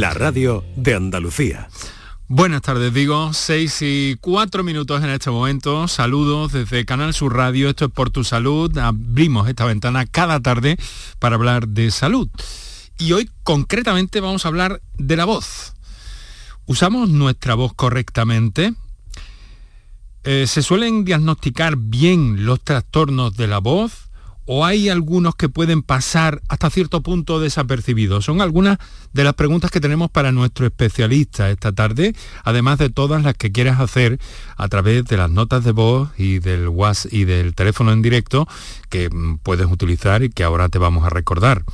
La radio de Andalucía. Buenas tardes, digo, seis y cuatro minutos en este momento. Saludos desde Canal Sur Radio. Esto es por tu salud. Abrimos esta ventana cada tarde para hablar de salud. Y hoy concretamente vamos a hablar de la voz. ¿Usamos nuestra voz correctamente? Eh, ¿Se suelen diagnosticar bien los trastornos de la voz? ¿O hay algunos que pueden pasar hasta cierto punto desapercibidos? Son algunas de las preguntas que tenemos para nuestro especialista esta tarde, además de todas las que quieras hacer a través de las notas de voz y del WhatsApp y del teléfono en directo que mm, puedes utilizar y que ahora te vamos a recordar.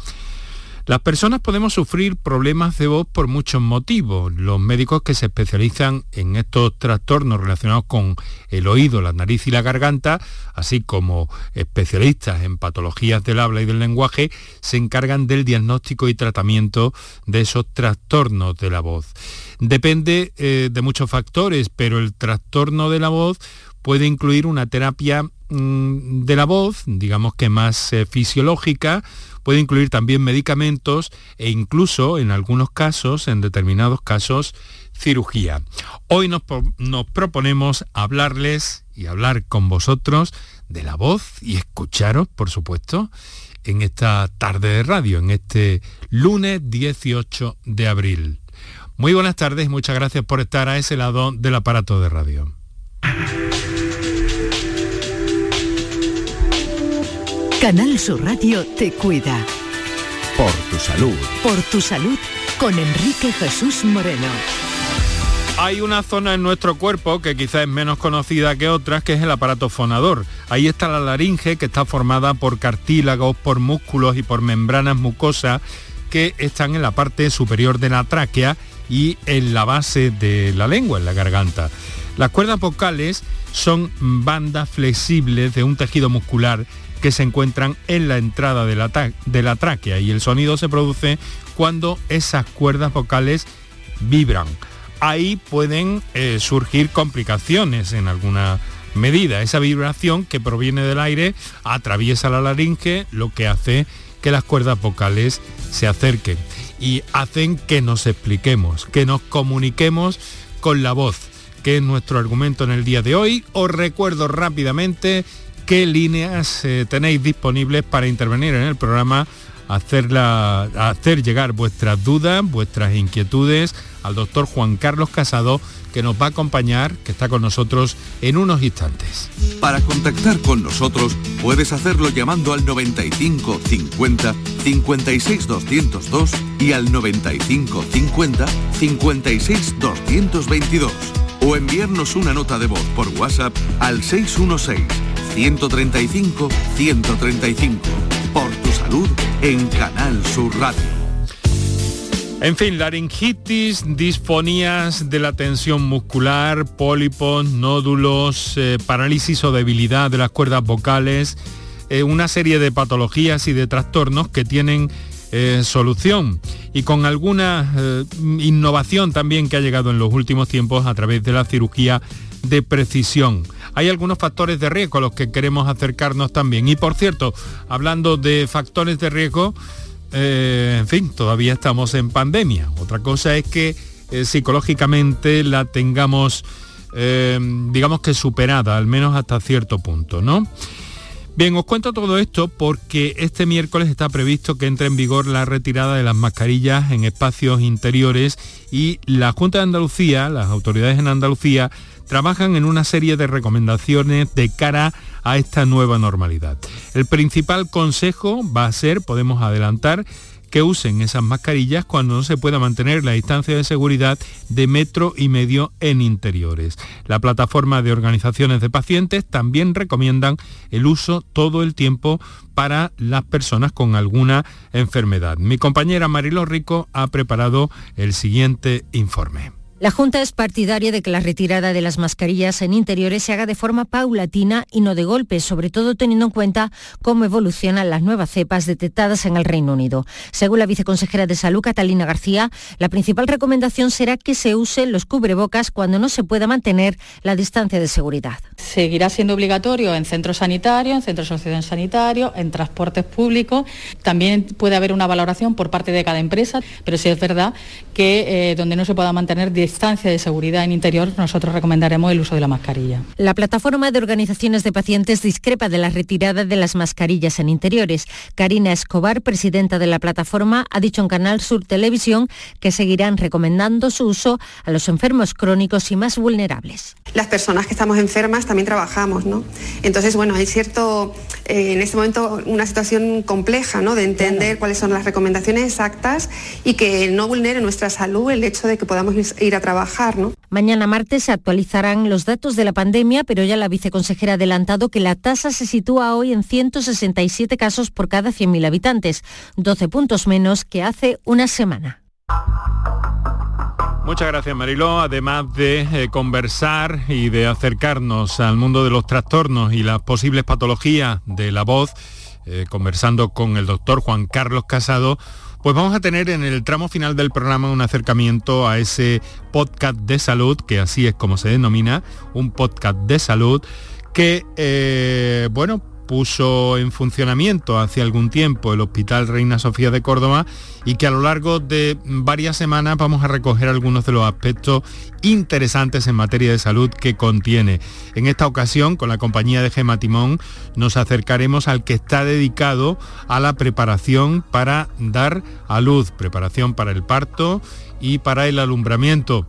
Las personas podemos sufrir problemas de voz por muchos motivos. Los médicos que se especializan en estos trastornos relacionados con el oído, la nariz y la garganta, así como especialistas en patologías del habla y del lenguaje, se encargan del diagnóstico y tratamiento de esos trastornos de la voz. Depende eh, de muchos factores, pero el trastorno de la voz puede incluir una terapia mm, de la voz, digamos que más eh, fisiológica, puede incluir también medicamentos e incluso en algunos casos, en determinados casos, cirugía. Hoy nos, proponemos hablarles y hablar con vosotros de la voz y escucharos, por supuesto, en esta tarde de radio, en este lunes 18 de abril. Muy buenas tardes muchas gracias por estar a ese lado del aparato de radio. Canal Sur Radio te cuida. Por tu salud. Por tu salud con Enrique Jesús Moreno. Hay una zona en nuestro cuerpo que quizás es menos conocida que otras, que es el aparato fonador. Ahí está la laringe, que está formada por cartílagos, por músculos y por membranas mucosas que están en la parte superior de la tráquea y en la base de la lengua, en la garganta. Las cuerdas vocales son bandas flexibles de un tejido muscular que se encuentran en la entrada de la, de la tráquea y el sonido se produce cuando esas cuerdas vocales vibran. Ahí pueden eh, surgir complicaciones en alguna medida. Esa vibración que proviene del aire atraviesa la laringe, lo que hace que las cuerdas vocales se acerquen y hacen que nos expliquemos, que nos comuniquemos con la voz, que es nuestro argumento en el día de hoy. Os recuerdo rápidamente qué líneas eh, tenéis disponibles para intervenir en el programa, hacer llegar vuestras dudas, vuestras inquietudes al doctor Juan Carlos Casado, que nos va a acompañar, que está con nosotros en unos instantes. Para contactar con nosotros puedes hacerlo llamando al 95 50 56 202 y al 95 50 56 222 o enviarnos una nota de voz por WhatsApp al 616 135 135. Por tu salud en Canal Sur Radio. En fin, laringitis, disfonías de la tensión muscular, pólipos, nódulos, eh, parálisis o debilidad de las cuerdas vocales, eh, una serie de patologías y de trastornos que tienen eh, solución y con alguna innovación también que ha llegado en los últimos tiempos a través de la cirugía de precisión. Hay algunos factores de riesgo a los que queremos acercarnos también. Y por cierto, hablando de factores de riesgo, eh, en fin, todavía estamos en pandemia. Otra cosa es que eh, psicológicamente la tengamos, eh, digamos que superada, al menos hasta cierto punto, ¿no? Bien, os cuento todo esto porque este miércoles está previsto que entre en vigor la retirada de las mascarillas en espacios interiores y la Junta de Andalucía, las autoridades en Andalucía, trabajan en una serie de recomendaciones de cara a esta nueva normalidad. El principal consejo va a ser, podemos adelantar, que usen esas mascarillas cuando no se pueda mantener la distancia de seguridad de metro y medio en interiores. La plataforma de organizaciones de pacientes también recomiendan el uso todo el tiempo para las personas con alguna enfermedad. Mi compañera Marilo Rico ha preparado el siguiente informe. La Junta es partidaria de que la retirada de las mascarillas en interiores se haga de forma paulatina y no de golpe, sobre todo teniendo en cuenta cómo evolucionan las nuevas cepas detectadas en el Reino Unido. Según la viceconsejera de Salud, Catalina García, la principal recomendación será que se usen los cubrebocas cuando no se pueda mantener la distancia de seguridad. Seguirá siendo obligatorio en centros sanitarios, en centros sanitarios, en transportes públicos. También puede haber una valoración por parte de cada empresa, pero sí es verdad que eh, donde no se pueda mantener distancia de seguridad en interior, nosotros recomendaremos el uso de la mascarilla. La plataforma de organizaciones de pacientes discrepa de la retirada de las mascarillas en interiores. Karina Escobar, presidenta de la plataforma, ha dicho en Canal Sur Televisión que seguirán recomendando su uso a los enfermos crónicos y más vulnerables. Las personas que estamos enfermas también trabajamos, ¿no? Entonces, bueno, hay cierto, eh, en este momento, una situación compleja, ¿no? De entender cuáles son las recomendaciones exactas y que no vulnere nuestra salud el hecho de que podamos ir a trabajar. ¿no? Mañana martes se actualizarán los datos de la pandemia, pero ya la viceconsejera ha adelantado que la tasa se sitúa hoy en 167 casos por cada 100.000 habitantes, 12 puntos menos que hace una semana. Muchas gracias Mariló. Además de eh, conversar y de acercarnos al mundo de los trastornos y las posibles patologías de la voz, eh, conversando con el doctor Juan Carlos Casado, pues vamos a tener en el tramo final del programa un acercamiento a ese podcast de salud, que así es como se denomina, un podcast de salud, que, eh, bueno, puso en funcionamiento hace algún tiempo el Hospital Reina Sofía de Córdoba y que a lo largo de varias semanas vamos a recoger algunos de los aspectos interesantes en materia de salud que contiene. En esta ocasión, con la compañía de Gema Timón, nos acercaremos al que está dedicado a la preparación para dar a luz, preparación para el parto y para el alumbramiento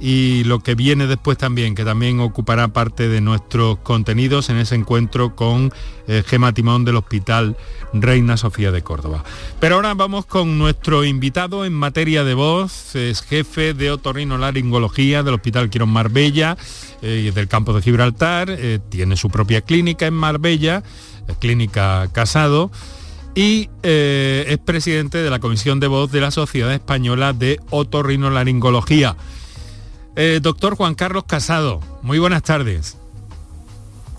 y lo que viene después también, que también ocupará parte de nuestros contenidos en ese encuentro con eh, Gema Timón del Hospital Reina Sofía de Córdoba. Pero ahora vamos con nuestro invitado en materia de voz, es jefe de otorrinolaringología del Hospital Quirón Marbella eh, del campo de Gibraltar, eh, tiene su propia clínica en Marbella, clínica Casado y es presidente de la Comisión de Voz de la Sociedad Española de Otorrinolaringología. Eh, doctor Juan Carlos Casado, muy buenas tardes.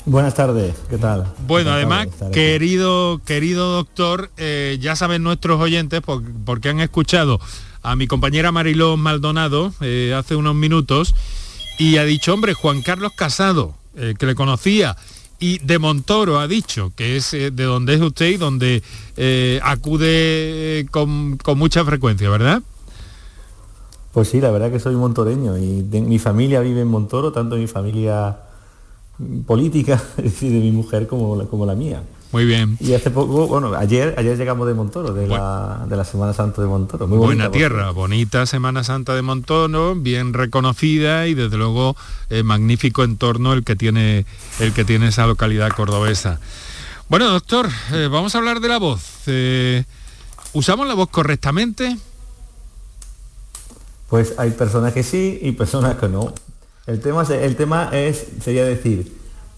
Buenas tardes, ¿qué tal? Bueno, además, querido, querido doctor, eh, ya saben nuestros oyentes, porque han escuchado a mi compañera Mariló Maldonado eh, hace unos minutos, y ha dicho, hombre, Juan Carlos Casado, que le conocía, y de Montoro ha dicho, que es de donde es usted y donde acude con, con mucha frecuencia, ¿verdad? Pues sí, la verdad que soy montoreño y mi familia vive en Montoro, tanto mi familia política, es decir, de mi mujer como la, como la mía. Muy bien. Y hace poco, bueno, ayer, ayer llegamos de Montoro, de, la, de la, Semana Santa de Montoro. Muy Buena tierra, bonita Semana Santa de Montoro, bien reconocida y desde luego eh, magnífico entorno el que tiene el que tiene esa localidad cordobesa. Bueno, doctor, eh, vamos a hablar de la voz. Eh, ¿Usamos la voz correctamente? Pues hay personas que sí y personas que no. El tema, el tema es, sería decir,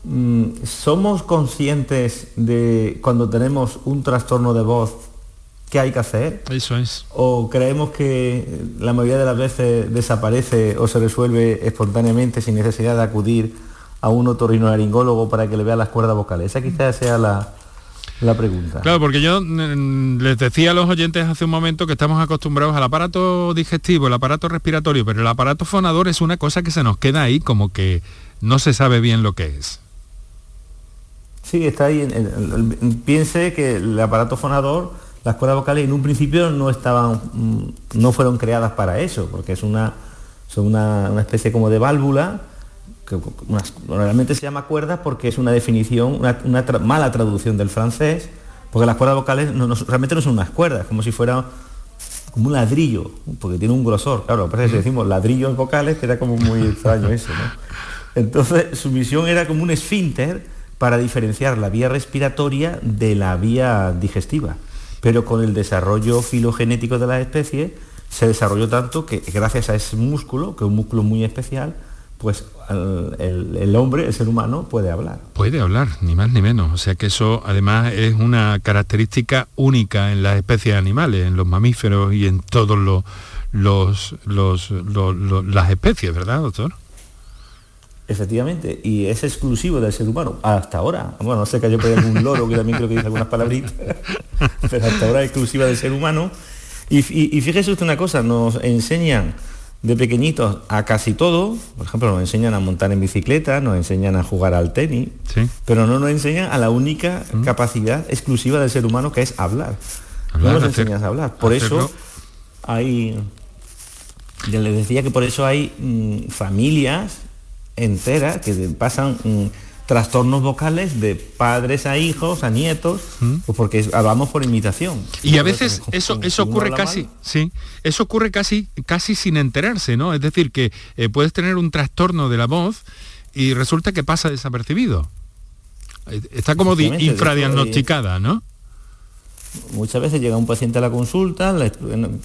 mm, ¿somos conscientes de cuando tenemos un trastorno de voz qué hay que hacer? Eso es. ¿O creemos que la mayoría de las veces desaparece o se resuelve espontáneamente sin necesidad de acudir a un otorrinolaringólogo para que le vea las cuerdas vocales? Esa quizás sea la, la pregunta. Claro, porque yo mm, les decía a los oyentes hace un momento que estamos acostumbrados al aparato digestivo, el aparato respiratorio, pero el aparato fonador es una cosa que se nos queda ahí como que no se sabe bien lo que es. Sí, está ahí. piense que el aparato fonador, las cuerdas vocales en un principio no estaban, mm, no fueron creadas para eso, porque es una, son una, una especie como de válvula que realmente se llama cuerdas porque es una definición, una, mala traducción del francés, porque las cuerdas vocales no, realmente no son unas cuerdas, como si fuera como un ladrillo, porque tiene un grosor. Claro, parece que decimos ladrillos vocales, que era como muy extraño eso, Entonces, su misión era como un esfínter para diferenciar la vía respiratoria de la vía digestiva. Pero con el desarrollo filogenético de la especie, se desarrolló tanto que gracias a ese músculo, que es un músculo muy especial, pues el, hombre, el ser humano, puede hablar. Puede hablar, ni más ni menos. O sea que eso además es una característica única en las especies animales, en los mamíferos y en todos los, los, las especies, ¿verdad, doctor? Efectivamente, y es exclusivo del ser humano, hasta ahora. Bueno, no sé que yo por un loro que también creo que dice algunas palabritas, pero hasta ahora es exclusiva del ser humano. Y, y fíjese usted una cosa, nos enseñan de pequeñitos a casi todo, por ejemplo, nos enseñan a montar en bicicleta, nos enseñan a jugar al tenis, pero no nos enseñan a la única mm. capacidad exclusiva del ser humano que es hablar. no nos enseñan a hablar. Por eso hay, ya les decía que por eso hay mm, familias enteras que pasan... Mm, trastornos vocales de padres a hijos, a nietos, pues porque hablamos por imitación. Y a veces eso, eso ocurre casi, sí, eso ocurre casi, casi sin enterarse, ¿no? Es decir, que eh, puedes tener un trastorno de la voz y resulta que pasa desapercibido. Eh, está como infradiagnosticada, ¿no? Muchas veces llega un paciente a la consulta,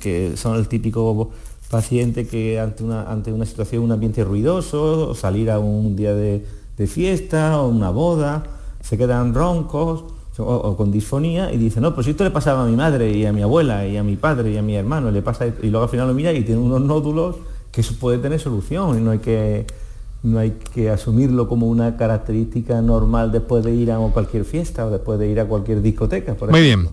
que son el típico paciente que ante una, ante una situación, un ambiente ruidoso, salir a un día de de fiesta o una boda, se quedan roncos o, con disfonía y dicen, no, pues esto le pasaba a mi madre y a mi abuela y a mi padre y a mi hermano, le pasa y luego al final lo mira y tiene unos nódulos que eso puede tener solución y no hay que no hay que asumirlo como una característica normal después de ir a cualquier fiesta o después de ir a cualquier discoteca. Muy bien.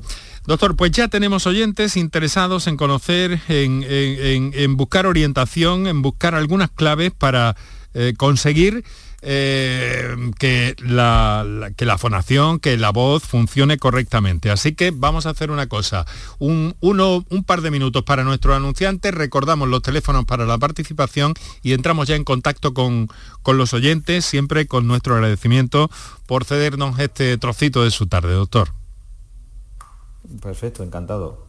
Doctor, pues ya tenemos oyentes interesados en conocer, en, buscar orientación, en buscar algunas claves para eh, conseguir eh, que, la, que la fonación, que la voz funcione correctamente. Así que vamos a hacer una cosa, un, un par de minutos para nuestros anunciantes, recordamos los teléfonos para la participación y entramos ya en contacto con, con los oyentes, siempre con nuestro agradecimiento por cedernos este trocito de su tarde, doctor. Perfecto, encantado.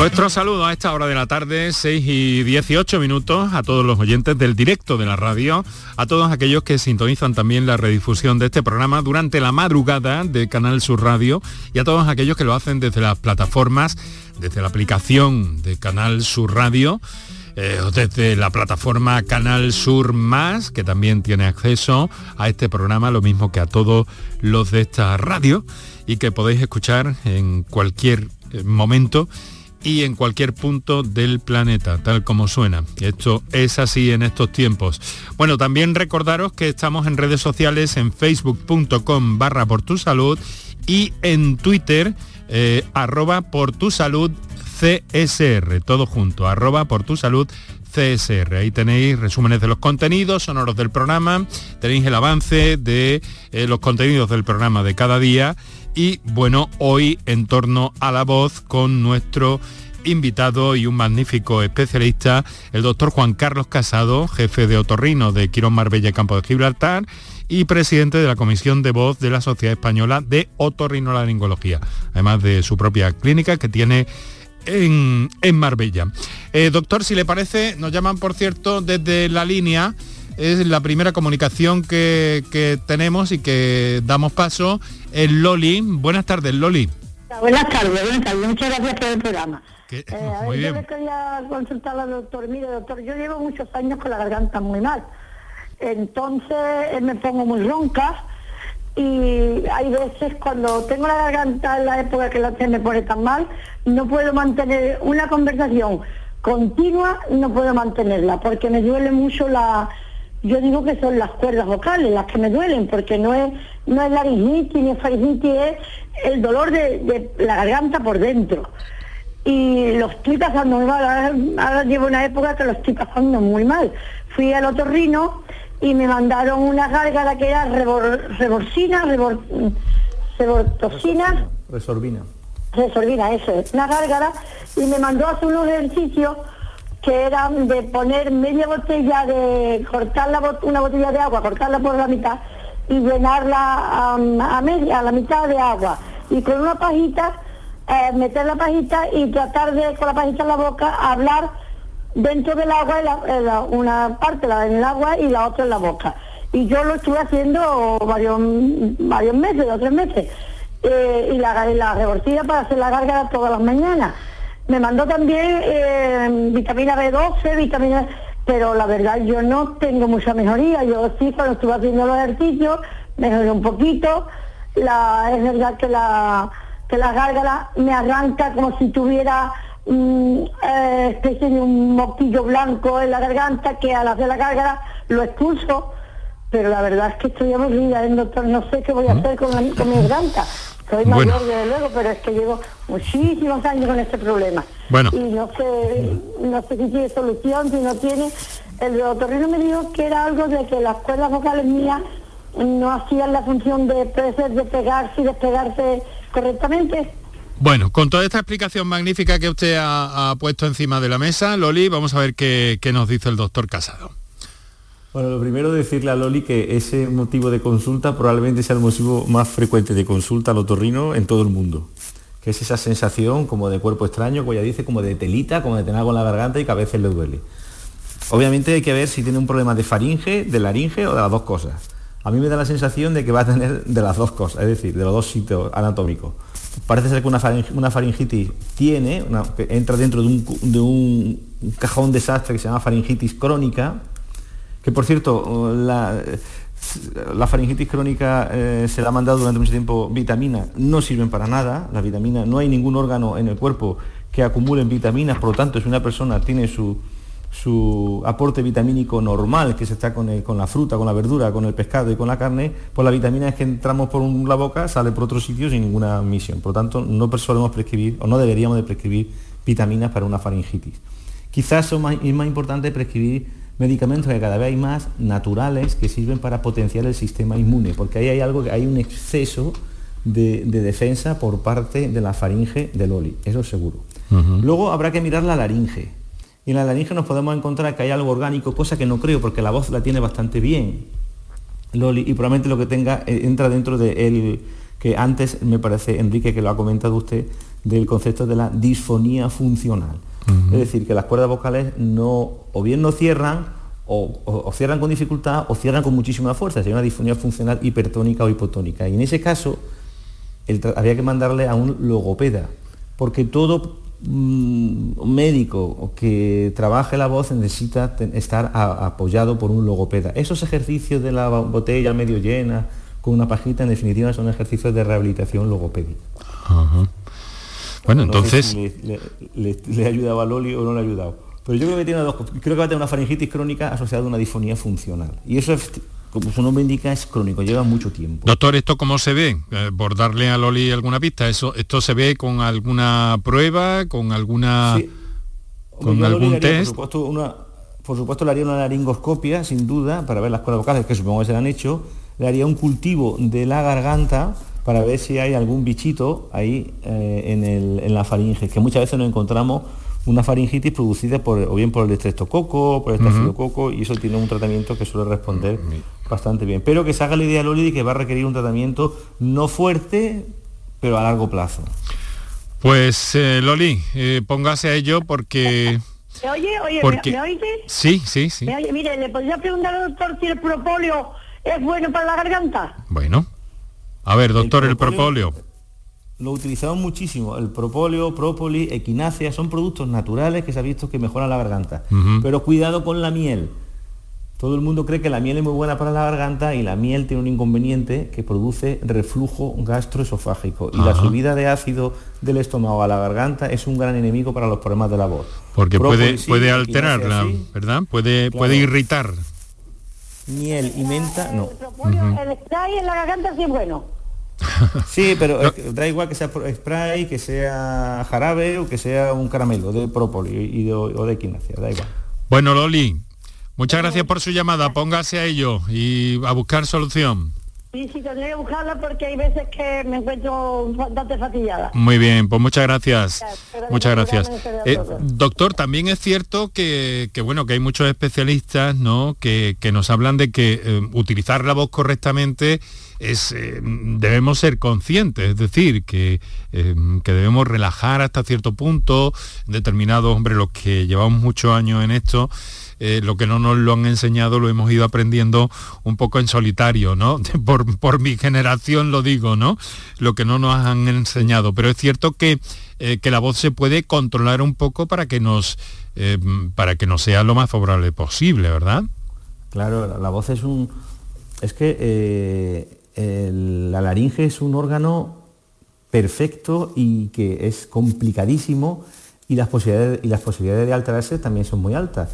Nuestro saludo a esta hora de la tarde, 6 y 18 minutos, a todos los oyentes del directo de la radio, a todos aquellos que sintonizan también la redifusión de este programa durante la madrugada de Canal Sur Radio y a todos aquellos que lo hacen desde las plataformas, desde la aplicación de Canal Sur Radio eh, desde la plataforma Canal Sur Más, que también tiene acceso a este programa, lo mismo que a todos los de esta radio, y que podéis escuchar en cualquier eh, momento y en cualquier punto del planeta, tal como suena. Esto es así en estos tiempos. Bueno, también recordaros que estamos en redes sociales en facebook.com barra por tu salud y en Twitter eh, arroba por tu salud CSR, todo junto, arroba por tu salud CSR. Ahí tenéis resúmenes de los contenidos sonoros del programa, tenéis el avance de eh, los contenidos del programa de cada día y bueno, hoy en torno a la voz con nuestro invitado y un magnífico especialista, el doctor Juan Carlos Casado, jefe de otorrino de Quirón Marbella Campo de Gibraltar y presidente de la Comisión de Voz de la Sociedad Española de Otorrinolaringología, además de su propia clínica que tiene en, Marbella. Eh, doctor, si le parece, nos llaman, por cierto, desde la línea es la primera comunicación que, tenemos y que damos paso. El Loli. Buenas tardes, Loli. Buenas tardes, buenas tardes. Muchas gracias por el programa. Eh, a ver, yo le quería consultar al doctor. Mire, doctor, yo llevo muchos años con la garganta muy mal. Entonces eh, me pongo muy ronca y hay veces cuando tengo la garganta en la época que la se me pone tan mal, no puedo mantener una conversación continua, no puedo mantenerla porque me duele mucho la, yo digo que son las cuerdas vocales las que me duelen, porque no es, no es laringitis ni faringitis, es el dolor de, la garganta por dentro. Y lo estoy pasando muy mal, ahora, llevo una época que lo estoy pasando muy mal. Fui al otorrino y me mandaron una gárgara que era reborcina, rebor, rebortosina. Resorbina. Resorbina, eso es, una gárgara, y me mandó a hacer unos ejercicios que eran de poner media botella de cortar la una botella de agua, cortarla por la mitad y llenarla a, media, a la mitad de agua. Y con una pajita, eh, meter la pajita y tratar de, con la pajita en la boca, hablar dentro del agua, una parte en el agua y la otra en la boca. Y yo lo estuve haciendo varios, varios meses, dos o tres meses. Eh, y la, la reborcilla para hacer la gárgara todas las mañanas. Me mandó también eh, vitamina B12, vitamina... Pero la verdad yo no tengo mucha mejoría. Yo sí, cuando estuve haciendo los ejercicios, mejoré un poquito. La, es verdad que la, que la gárgara me arranca como si tuviera eh, especie de un moquillo blanco en la garganta que al hacer la gárgara lo expulso. Pero la verdad es que estoy aburrida, ¿eh, doctor. No sé qué voy a hacer con, con mi garganta. Soy mayor, desde luego, pero es que llevo muchísimos años con este problema. Bueno. Y no sé, no sé si tiene solución, si no tiene. El doctor me dijo que era algo de que las cuerdas vocales mías no hacían la función de despegarse y despegarse correctamente. Bueno, con toda esta explicación magnífica que usted ha, puesto encima de la mesa, Loli, vamos a ver qué, qué nos dice el doctor Casado. Bueno, lo primero decirle a Loli que ese motivo de consulta probablemente sea el motivo más frecuente de consulta al otorrino en todo el mundo, que es esa sensación como de cuerpo extraño, como ya dice, como de telita, como de tener algo en la garganta y que a veces le duele. Obviamente hay que ver si tiene un problema de faringe, de laringe o de las dos cosas. A mí me da la sensación de que va a tener de las dos cosas, es decir, de los dos sitios anatómicos. Parece ser que una, faringitis tiene, entra dentro de un, de un cajón desastre que se llama faringitis crónica, que por cierto, la, faringitis crónica eh, se le ha mandado durante mucho tiempo vitaminas, no sirven para nada, no hay ningún órgano en el cuerpo que acumulen vitaminas, por lo tanto, si una persona tiene su, su aporte vitamínico normal, que se está con, con, la fruta, con la verdura, con el pescado y con la carne, pues la vitamina es que entramos por la boca, sale por otro sitio sin ninguna misión. Por lo tanto, no solemos prescribir, o no deberíamos de prescribir vitaminas para una faringitis. Quizás es más importante prescribir medicamentos que cada vez hay más naturales que sirven para potenciar el sistema inmune, porque ahí hay algo que hay un exceso de, defensa por parte de la faringe del oli, eso es seguro. Luego habrá que mirar la laringe. Y en la laringe nos podemos encontrar que hay algo orgánico, cosa que no creo, porque la voz la tiene bastante bien Loli, y probablemente lo que tenga eh, entra dentro de él, que antes me parece, Enrique, que lo ha comentado usted, del concepto de la disfonía funcional. Es decir, que las cuerdas vocales no, o bien no cierran, o, cierran con dificultad, o cierran con muchísima fuerza. Sería una disfonía funcional hipertónica o hipotónica. Y en ese caso, habría que mandarle a un logopeda, porque todo mm, médico que trabaje la voz necesita estar apoyado por un logopeda. Esos ejercicios de la botella medio llena, con una pajita, en definitiva son ejercicios de rehabilitación logopédica. Bueno, entonces... le, ha ayudado a Loli o no le ha ayudado. Pero yo creo que, tiene dos, creo que va a tener una faringitis crónica asociada a una disfonía funcional. Y eso es como su nombre indica, es crónico, lleva mucho tiempo. Doctor, ¿esto cómo se ve? Eh, por darle a Loli alguna pista, ¿eso, ¿esto se ve con alguna prueba, con alguna... con algún test? Por supuesto, una, por supuesto le haría una laringoscopia, sin duda, para ver las cuerdas vocales, que supongo que se le han hecho. Le haría un cultivo de la garganta para ver si hay algún bichito ahí eh, en, en la faringe, que muchas veces nos encontramos una faringitis producida por, o bien por el estreptococo, por el estafilococo, y eso tiene un tratamiento que suele responder bastante bien. Pero que se haga la idea, Loli, que va a requerir un tratamiento no fuerte, pero a largo plazo. Pues, eh, Loli, eh, póngase a ello porque... ¿Me oye? Oye, ¿me, oye? Sí, sí, sí. mire, ¿le podría preguntar al doctor si el propóleo es bueno para la garganta? Bueno. A ver, doctor, el propóleo lo utilizamos muchísimo. El propóleo, própolis, equinácea, son productos naturales que se ha visto que mejoran la garganta. Pero cuidado con la miel. Todo el mundo cree que la miel es muy buena para la garganta y la miel tiene un inconveniente que produce reflujo gastroesofágico. Y la subida de ácido del estómago a la garganta es un gran enemigo para los problemas de la voz. Porque puede, puede alterarla, ¿verdad? Puede, puede irritar. Miel y menta, no. El, spray en la garganta sí es bueno. Sí, pero da igual que sea spray, que sea jarabe o que sea un caramelo de própolis y de, o de equinacia, da igual. Bueno, Loli, muchas gracias por su llamada. Póngase a ello y a buscar solución. Sí, sí, tendré que buscarla porque hay veces que me encuentro bastante fatiguada. Muy bien, pues muchas gracias. muchas gracias. Eh, doctor, también es cierto que, bueno, que hay muchos especialistas ¿no? que, nos hablan de que eh, utilizar la voz correctamente es, eh, debemos ser conscientes, es decir, que, que, debemos relajar hasta cierto punto, determinados hombres, los que llevamos muchos años en esto, eh, lo que no nos lo han enseñado lo hemos ido aprendiendo un poco en solitario, ¿no? Por, por mi generación lo digo, ¿no? Lo que no nos han enseñado. Pero es cierto que, que la voz se puede controlar un poco para que nos para que nos sea lo más favorable posible, ¿verdad? Claro, la, voz es un. Es que la laringe es un órgano perfecto y que es complicadísimo y las posibilidades, y las posibilidades de alterarse también son muy altas.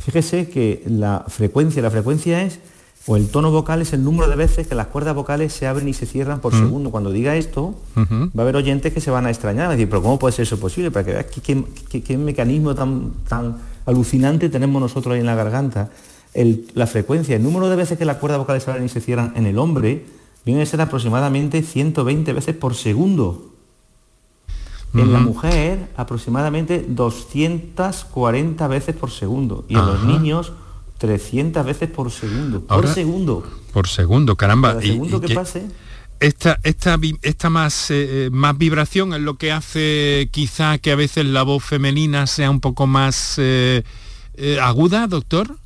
Fíjese que la frecuencia, la frecuencia es, o el tono vocal es el número de veces que las cuerdas vocales se abren y se cierran por mm. segundo. Cuando diga esto, va a haber oyentes que se van a extrañar, a decir, pero ¿cómo puede ser eso posible? Para que veas qué, mecanismo tan, tan alucinante tenemos nosotros ahí en la garganta. la frecuencia, el número de veces que las cuerdas vocales se abren y se cierran en el hombre, viene a ser aproximadamente 120 veces por segundo. En la mujer, aproximadamente 240 veces por segundo. Y en los niños, 300 veces por segundo. por segundo. Por segundo, caramba. Cada segundo que, pase. Esta, esta, esta más, eh, eh, más vibración es lo que hace quizá que a veces la voz femenina sea un poco más eh, aguda, doctor.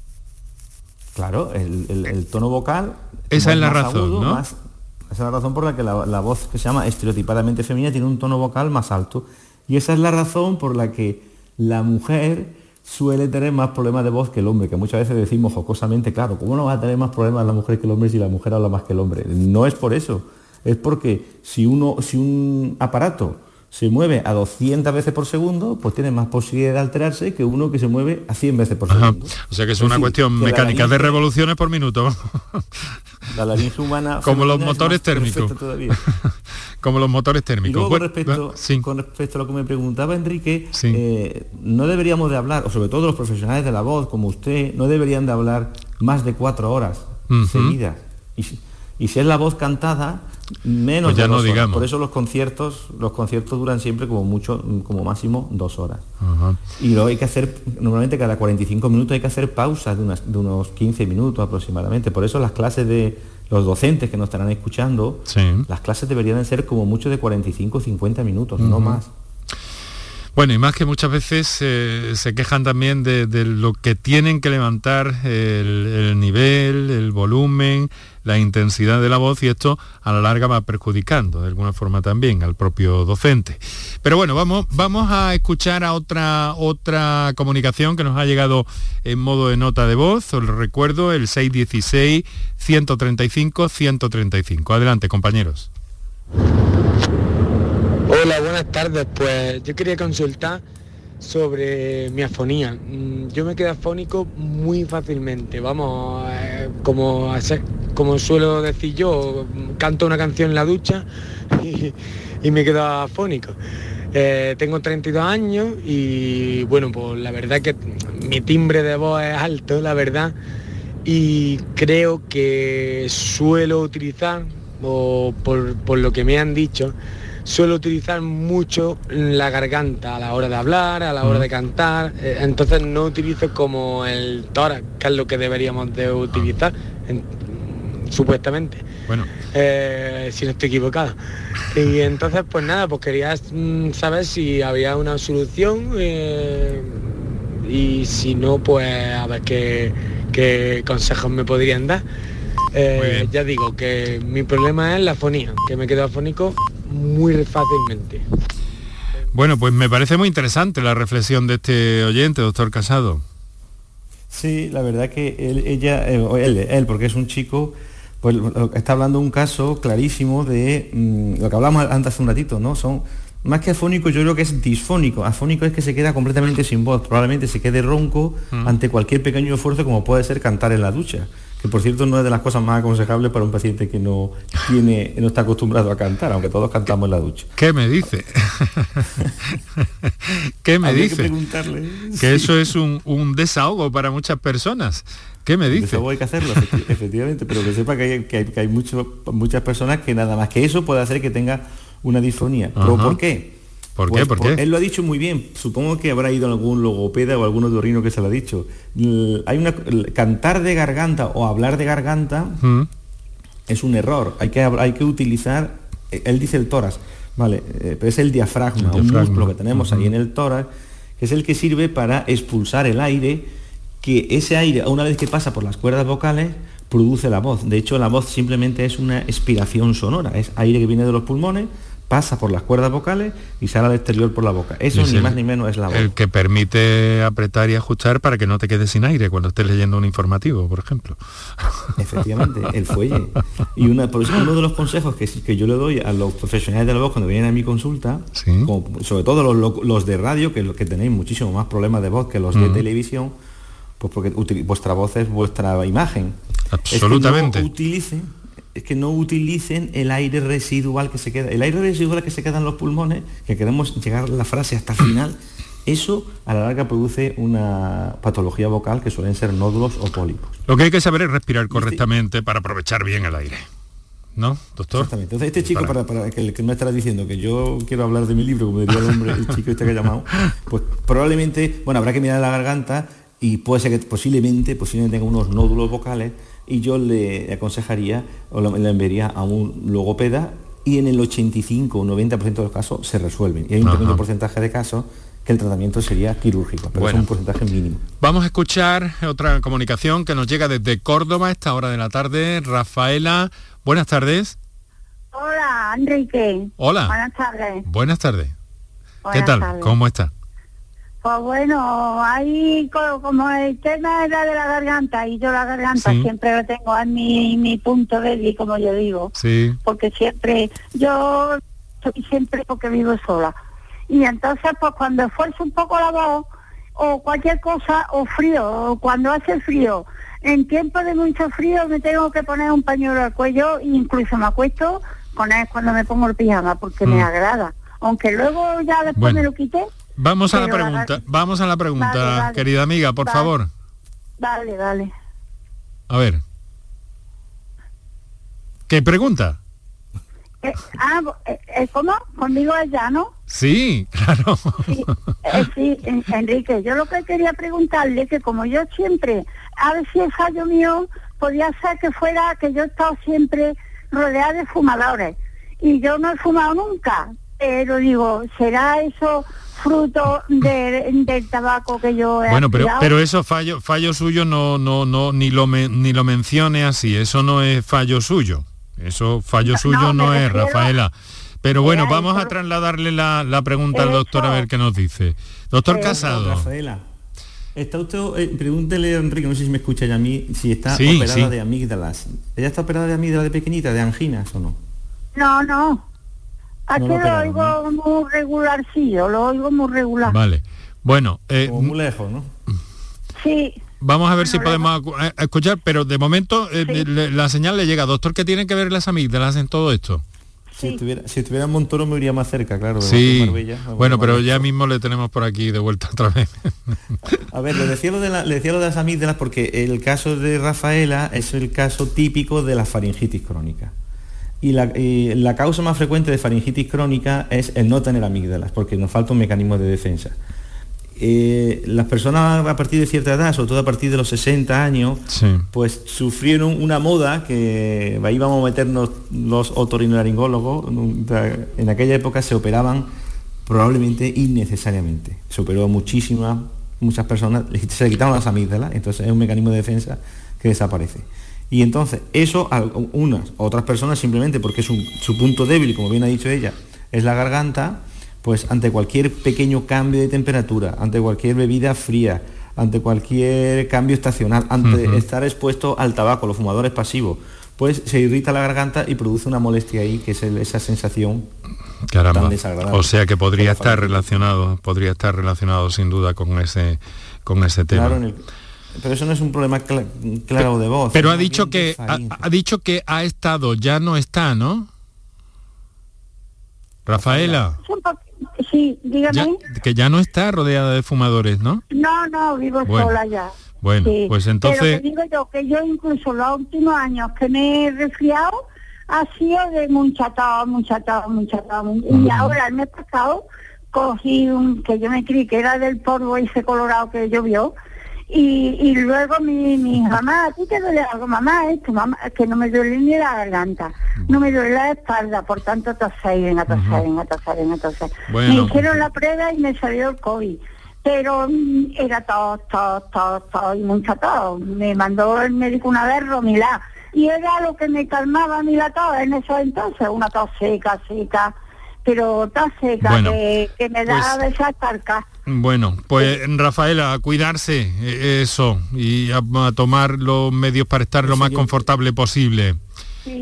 Claro, el, tono vocal... Esa es la razón, ¿no? Esa es la razón por la que la, voz que se llama estereotipadamente femenina tiene un tono vocal más alto. Y esa es la razón por la que la mujer suele tener más problemas de voz que el hombre, que muchas veces decimos jocosamente, claro, ¿cómo no va a tener más problemas la mujer que el hombre si la mujer habla más que el hombre? No es por eso, es porque si, uno, si un aparato se mueve a 200 veces por segundo, pues tiene más posibilidad de alterarse que uno que se mueve a 100 veces por segundo. O sea que es, una cuestión mecánica de revoluciones por minuto. La laringe humana... Como los motores térmicos. Como los motores térmicos. con, respecto, con respecto a lo que me preguntaba Enrique, eh, no deberíamos de hablar, o sobre todo los profesionales de la voz, como usted, no deberían de hablar más de cuatro horas seguidas. Y, y si es la voz cantada, menos pues ya no digamos. Por eso los conciertos, los conciertos duran siempre como mucho, como máximo dos horas. Y luego hay que hacer, normalmente cada 45 minutos hay que hacer pausas de, de, unos 15 minutos aproximadamente. Por eso las clases de los docentes que nos estarán escuchando, las clases deberían ser como mucho de 45 50 minutos, no más. Bueno, y más que muchas veces eh, se quejan también de, lo que tienen que levantar el, nivel, el volumen, la intensidad de la voz y esto a la larga va perjudicando de alguna forma también al propio docente. Pero bueno, vamos, vamos a escuchar a otra, otra comunicación que nos ha llegado en modo de nota de voz. Os recuerdo, el 616-135-135. Adelante, compañeros. Buenas tardes. Pues yo quería consultar sobre mi afonía. Mm, yo me quedo afónico muy fácilmente. Vamos, eh, como, como suelo decir yo, canto una canción en la ducha y, me quedo afónico. Eh, tengo 32 años y bueno, pues la verdad que mi timbre de voz es alto, la verdad. Y creo que suelo utilizar, o por lo que me han dicho, suelo utilizar mucho la garganta a la hora de hablar, a la hora de cantar, eh, entonces no utilizo como el tórax, que es lo que deberíamos de utilizar, supuestamente. Bueno. Eh, si no estoy equivocado. Y entonces, pues nada, pues quería mm, saber si había una solución eh, y si no, pues a ver qué, qué consejos me podrían dar. ya digo que mi problema es la fonía, que me quedo afónico muy fácilmente. Bueno, pues me parece muy interesante la reflexión de este oyente, doctor Casado. Sí, la verdad que él, ella, eh, él, porque es un chico, pues está hablando de un caso clarísimo de mm, lo que hablamos antes hace un ratito, ¿no? Son más que afónico, yo creo que es disfónico. Afónico es que se queda completamente sin voz, probablemente se quede ronco mm. ante cualquier pequeño esfuerzo como puede ser cantar en la ducha que por cierto no es de las cosas más aconsejables para un paciente que no tiene, no está acostumbrado a cantar, aunque todos cantamos en la ducha. ¿Qué me dice? ¿Qué me dice? Que, preguntarle. que eso es un, desahogo para muchas personas. ¿Qué me dice? Eso hay que hacerlo, efectivamente, pero que sepa que hay, que muchas personas que nada más que eso puede hacer que tenga una disfonía. ¿Pero por qué? ¿Por qué? Pues ¿Por Él lo ha dicho muy bien. Supongo que habrá ido algún logopeda o algún otorrino que se lo ha dicho. Hay una cantar de garganta o hablar de garganta es un error. Hay que hay que utilizar. Eh, él dice el tórax, vale, eh, pero es el diafragma, un músculo que tenemos ahí en el tórax, que es el que sirve para expulsar el aire. Que ese aire, una vez que pasa por las cuerdas vocales, produce la voz. De hecho, la voz simplemente es una expiración sonora. Es aire que viene de los pulmones pasa por las cuerdas vocales y sale al exterior por la boca. Eso ni más ni menos es la voz. El que permite apretar y ajustar para que no te quedes sin aire cuando estés leyendo un informativo, por ejemplo. Efectivamente, el fuelle. Y una, por eso uno de los consejos que, que yo le doy a los profesionales de la voz cuando vienen a mi consulta, sobre todo los, de radio, que, que tenéis muchísimo más problemas de voz que los de televisión, pues porque vuestra voz es vuestra imagen. Absolutamente. Es utilicen es que no utilicen el aire residual que se queda. El aire residual que se queda en los pulmones, que queremos llegar la frase hasta el final, eso a la larga produce una patología vocal que suelen ser nódulos o pólipos. Lo que hay que saber es respirar correctamente para aprovechar bien el aire. ¿No, doctor? Exactamente. Entonces, este chico, para, que, el que me estará diciendo que yo quiero hablar de mi libro, como diría el hombre, el chico este que ha llamado, pues probablemente, bueno, habrá que mirar la garganta y puede ser que posiblemente, posiblemente tenga unos nódulos vocales y yo le aconsejaría o le enviaría a un logopeda y en el 85 o 90% de los casos se resuelven. Y hay un pequeño porcentaje de casos que el tratamiento sería quirúrgico, pero es un porcentaje mínimo. Vamos a escuchar otra comunicación que nos llega desde Córdoba a esta hora de la tarde. Rafaela, buenas tardes. Hola, Enrique. Hola. Buenas tardes. Buenas tardes. ¿Qué tal? ¿Cómo está? Pues bueno, ahí como el tema era de la garganta y yo la garganta siempre lo tengo en mi, mi punto débil, como yo digo. Sí. Porque siempre, yo soy siempre porque vivo sola. Y entonces pues cuando esfuerzo un poco la voz o cualquier cosa o frío, o cuando hace frío, en tiempo de mucho frío me tengo que poner un pañuelo al cuello e incluso me acuesto con él cuando me pongo el pijama porque me mm. agrada. Aunque luego ya después me lo quité Vamos a la pregunta, vamos a la pregunta, querida amiga, por favor. Vale, vale. A ver. ¿Qué pregunta? Eh, ah, eh, eh, ¿cómo? Conmigo allá, ¿no? Sí, claro. Sí, Enrique, yo lo que quería preguntarle es que como yo siempre, a ver si el fallo mío podía ser que fuera que yo he estado siempre rodeada de fumadores y yo no he fumado nunca, pero digo, ¿será eso fruto de- del tabaco que yo he Bueno, pero, aspirado? pero eso fallo, fallo suyo no, no, no, ni lo me- ni lo mencione así, eso no es fallo suyo. Eso fallo suyo no, es, Rafaela. Pero bueno, vamos a trasladarle la, la pregunta al doctor a ver qué nos dice. Doctor Casado. Rafaela, está usted, eh, pregúntele a Enrique, no sé si me escucha ya a mí, si está Sí, operada sí. de amígdalas. ¿Ella está operada de amígdalas de pequeñita, de anginas o no? No, no. Aquí No lo lo oigo muy regularcillo, lo oigo muy regular. Vale. Bueno, eh, muy lejos, ¿no? Sí, vamos a ver si podemos eh, escuchar, pero de momento eh, le- la señal le llega. Doctor, ¿qué tienen que ver las amígdalas en todo esto? Si estuviera, si estuviera en Montoro me iría más cerca, claro. de Sí, Marbella, bueno, pero ya mismo le tenemos por aquí de vuelta otra vez. A ver, le decía, lo de la- le decía lo de las amígdalas porque el caso de Rafaela es el caso típico de la faringitis crónica. Y la, y la causa más frecuente de faringitis crónica es el no tener amígdalas, porque nos falta un mecanismo de defensa. Eh, las personas a partir de cierta edad, sobre todo a partir de los 60 años, pues sufrieron una moda que ahí vamos a meternos los otorrinolaringólogos. En aquella época se operaban probablemente innecesariamente. Se operó a muchísimas, muchas personas, se le quitaron las amígdalas, entonces es un mecanismo de defensa que desaparece. Y entonces, eso a unas, otras personas simplemente porque es un- su punto débil, como bien ha dicho ella, es la garganta, pues ante cualquier pequeño cambio de temperatura, ante cualquier bebida fría, ante cualquier cambio estacional, ante estar expuesto al tabaco, los fumadores pasivos, pues se irrita la garganta y produce una molestia ahí, que es el- esa sensación Caramba. tan desagradable. O sea que podría estar relacionado, podría estar relacionado sin duda con ese con ese tema. Claro, en el- pero eso no es un problema cla- claro de voz. Pero ha dicho que ha, dicho que ha estado, ya no está, ¿no? Rafaela, un po- sí, dígame. ya- que ya no está rodeada de fumadores, ¿no? No, no, vivo Bueno, sola ya. bueno, Sí. pues entonces- Pero que digo yo que yo incluso los últimos años que me he resfriado ha sido de mucha tos, mucha tos, mucha tos. Y ahora el mes pasado cogí un que yo me creí que era del polvo ese colorado que llovió. Y, y luego mi, mi mamá, ¿a ti te duele algo? Mamá, esto, mamá, es que no me duele ni la garganta, no me duele la espalda, por tanto tosé, venga, tosé, venga, tosé, venga, tosé. Bueno. Me hicieron la prueba y me salió el COVID pero mm, era tos, tos, tos, tos y mucha tos. Me mandó el médico una vez Romilá y era lo que me calmaba a mí la tos en esos entonces, una tos seca, seca, pero tos seca Bueno, que, que me da pues- de esas carcas. Bueno, pues Rafaela, a cuidarse, eh, eso, y a, a tomar los medios para estar lo más confortable posible.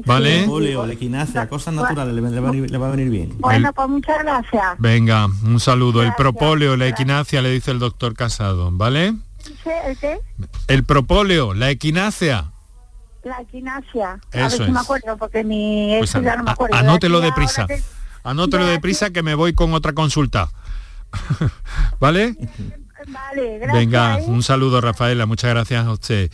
¿Vale? Óleo, la equinacia, cosas naturales, le, le va a venir, le va a venir bien. Bueno, pues muchas gracias. Venga, un saludo. El propóleo, la equinacia, le dice el doctor Casado, ¿vale? ¿El qué? El propóleo, la equinacia. La equinacia. a Eso ver si me es. acuerdo, porque mi Pues eso ya no me a- acuerdo. anótelo a deprisa. Anótelo de deprisa que me voy con otra consulta. ¿Vale? Vale, gracias. Venga, un saludo Rafaela, muchas gracias a usted.